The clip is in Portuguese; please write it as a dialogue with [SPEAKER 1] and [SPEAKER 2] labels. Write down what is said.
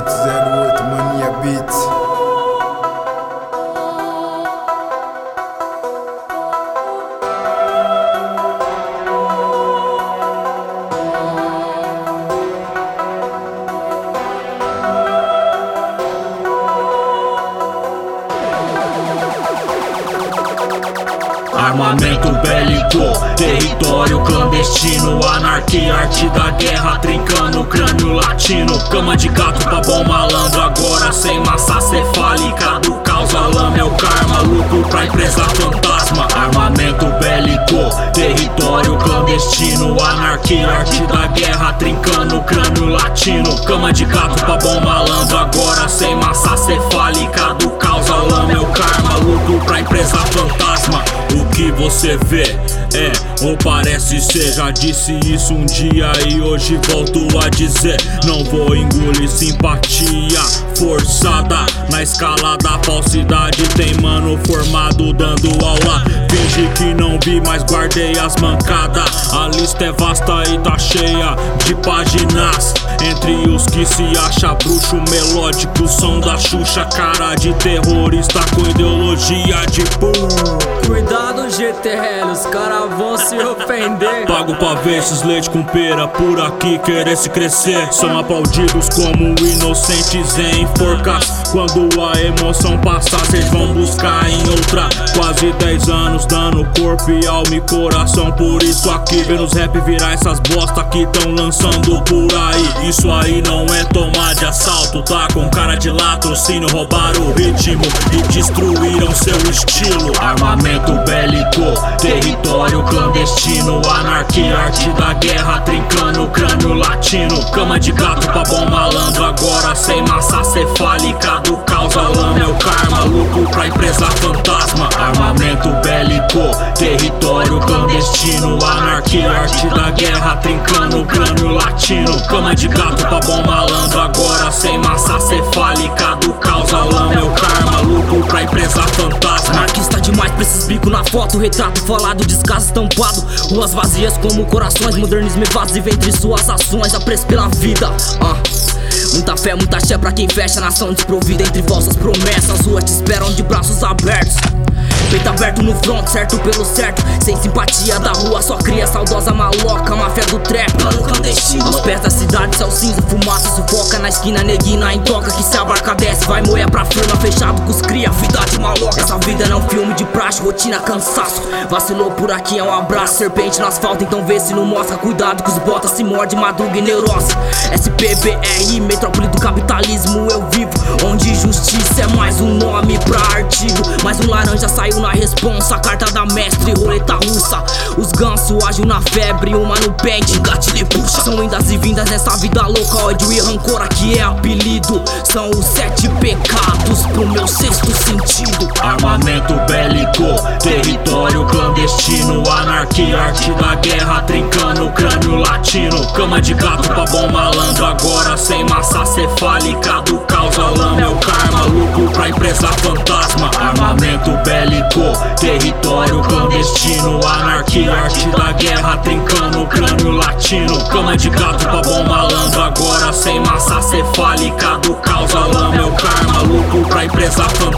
[SPEAKER 1] that Edward, money?
[SPEAKER 2] Armamento bélico, território clandestino Anarquia, arte da guerra, trincando o crânio latino. Cama de gato pra bom malandro, agora sem massa cefálica. Do caos, lama é o karma, lucro pra empresa fantasma. Armamento bélico, território clandestino Anarquia, arte da guerra, trincando o crânio latino. Cama de gato pra bom malandro, agora sem massa cefálica. Do caos, lama é o você vê é ou parece ser. Já disse isso um dia e hoje volto a dizer. Não vou engolir simpatia forçada na escala da falsidade. Tem mano formado dando aula. Finge que não vi, mas guardei as mancadas. A lista é vasta e tá cheia de páginas. Entre os que se acha bruxo melódico, som da Xuxa, cara de terrorista com ideologia de pum.
[SPEAKER 3] GTL, os caras vão se ofender.
[SPEAKER 2] Pago pra ver esses leite com pera por aqui querer se crescer. São aplaudidos como inocentes em forcas. Quando a emoção passar, cês vão buscar em outra. Quase 10 anos dando corpo e alma e coração. Por isso aqui vendo os rap virar essas bosta que tão lançando por aí. Isso aí não é tomar de assalto, tá? Com cara de latrocínio, roubaram o ritmo e destruíram seu estilo. Armamento bélico, território clandestino, anarquia, arte da guerra, trincando o crânio latino. Cama de gato pra bom malandro, agora sem massa cefálica do caos, lama é o karma, lucro pra empresa fantasma. Armamento bélico, território clandestino, anarquia, arte da guerra, trincando o crânio latino. Cama de gato pra bom malandro, agora sem massa cefálica do caos, lama
[SPEAKER 3] foto, retrato falado, descaso estampado. Ruas vazias como corações, modernismo evasivo entre suas ações, apreço pela vida. Ah. Muita fé, muita fé pra quem fecha nação desprovida entre falsas promessas. Ruas te esperam no front, certo pelo certo. Sem simpatia da rua, só cria saudosa maloca, máfia do trap. Plano clandestino. Aos pés da cidade, céu cinza, fumaça sufoca na esquina, neguina em toca. Que se a barca desce, vai moer pra firma, fechado com os cria. Vida de maloca. Essa vida não é um filme de praxe, rotina, cansaço. Vacilou por aqui, é um abraço. Serpente no asfalto, então vê se não mostra. Cuidado com os botas, se morde, madruga e neurose. SPBR, metrópole do capitalismo, eu vivo. Onde justiça é mais um nome pra artigo. Mais um laranja saiu na responsa, carta da mestre, roleta russa. Os gansos agem na febre, uma no pente, gatilho e puxa. São indas e vindas nessa vida louca, ódio e rancor aqui é apelido. São os sete pecados pro meu sexto sentido.
[SPEAKER 2] Armamento bélico, território clandestino, anarquia, arte da guerra, trincando o crânio latino. Cama de gato pra bom malandro, agora sem massa cefálica do caos, lama é o karma, lucro pra empresa fantasma. Armamento bélico, território clandestino, anarquia, arte da guerra, trincando o crânio latino. Cama de gato pra bom malandro, agora sem massa cefálica do caos, lama é o karma, lucro pra empresa fantasma.